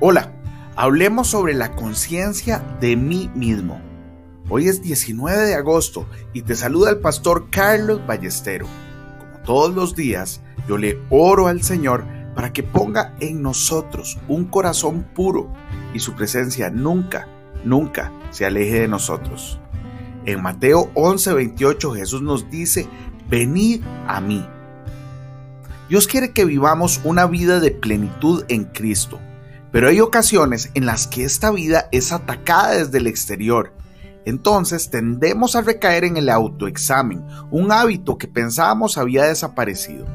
Hola, hablemos sobre la conciencia de mí mismo. Hoy es 19 de agosto y te saluda el pastor Carlos Ballestero. Como todos los días, yo le oro al Señor para que ponga en nosotros un corazón puro y su presencia nunca, nunca se aleje de nosotros. En Mateo 11:28 Jesús nos dice, venid a mí. Dios quiere que vivamos una vida de plenitud en Cristo pero hay ocasiones en las que esta vida es atacada desde el exterior. Entonces tendemos a recaer en el autoexamen, un hábito que pensábamos había desaparecido.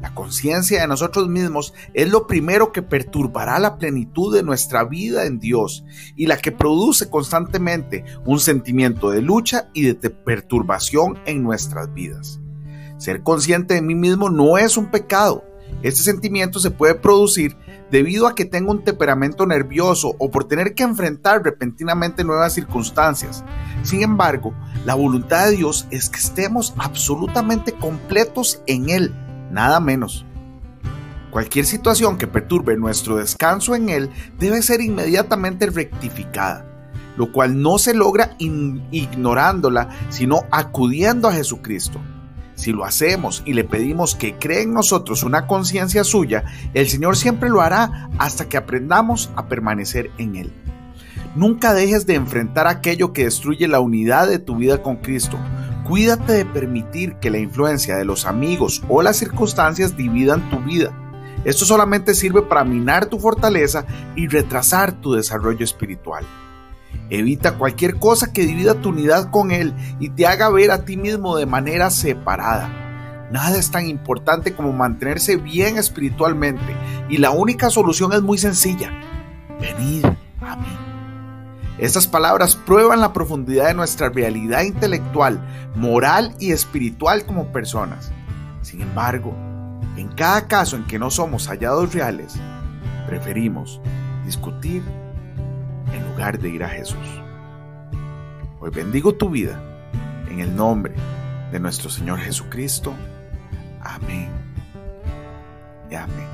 La conciencia de nosotros mismos es lo primero que perturbará la plenitud de nuestra vida en Dios y la que produce constantemente un sentimiento de lucha y de perturbación en nuestras vidas. Ser consciente de mí mismo no es un pecado. Este sentimiento se puede producir debido a que tengo un temperamento nervioso o por tener que enfrentar repentinamente nuevas circunstancias. Sin embargo, la voluntad de Dios es que estemos absolutamente completos en Él, nada menos. Cualquier situación que perturbe nuestro descanso en Él debe ser inmediatamente rectificada, lo cual no se logra ignorándola, sino acudiendo a Jesucristo. Si lo hacemos y le pedimos que cree en nosotros una conciencia suya, el Señor siempre lo hará hasta que aprendamos a permanecer en Él. Nunca dejes de enfrentar aquello que destruye la unidad de tu vida con Cristo. Cuídate de permitir que la influencia de los amigos o las circunstancias dividan tu vida. Esto solamente sirve para minar tu fortaleza y retrasar tu desarrollo espiritual. Evita cualquier cosa que divida tu unidad con Él y te haga ver a ti mismo de manera separada. Nada es tan importante como mantenerse bien espiritualmente y la única solución es muy sencilla. Venid a mí. Estas palabras prueban la profundidad de nuestra realidad intelectual, moral y espiritual como personas. Sin embargo, en cada caso en que no somos hallados reales, preferimos discutir de ir a Jesús. Hoy bendigo tu vida en el nombre de nuestro Señor Jesucristo. Amén y amén.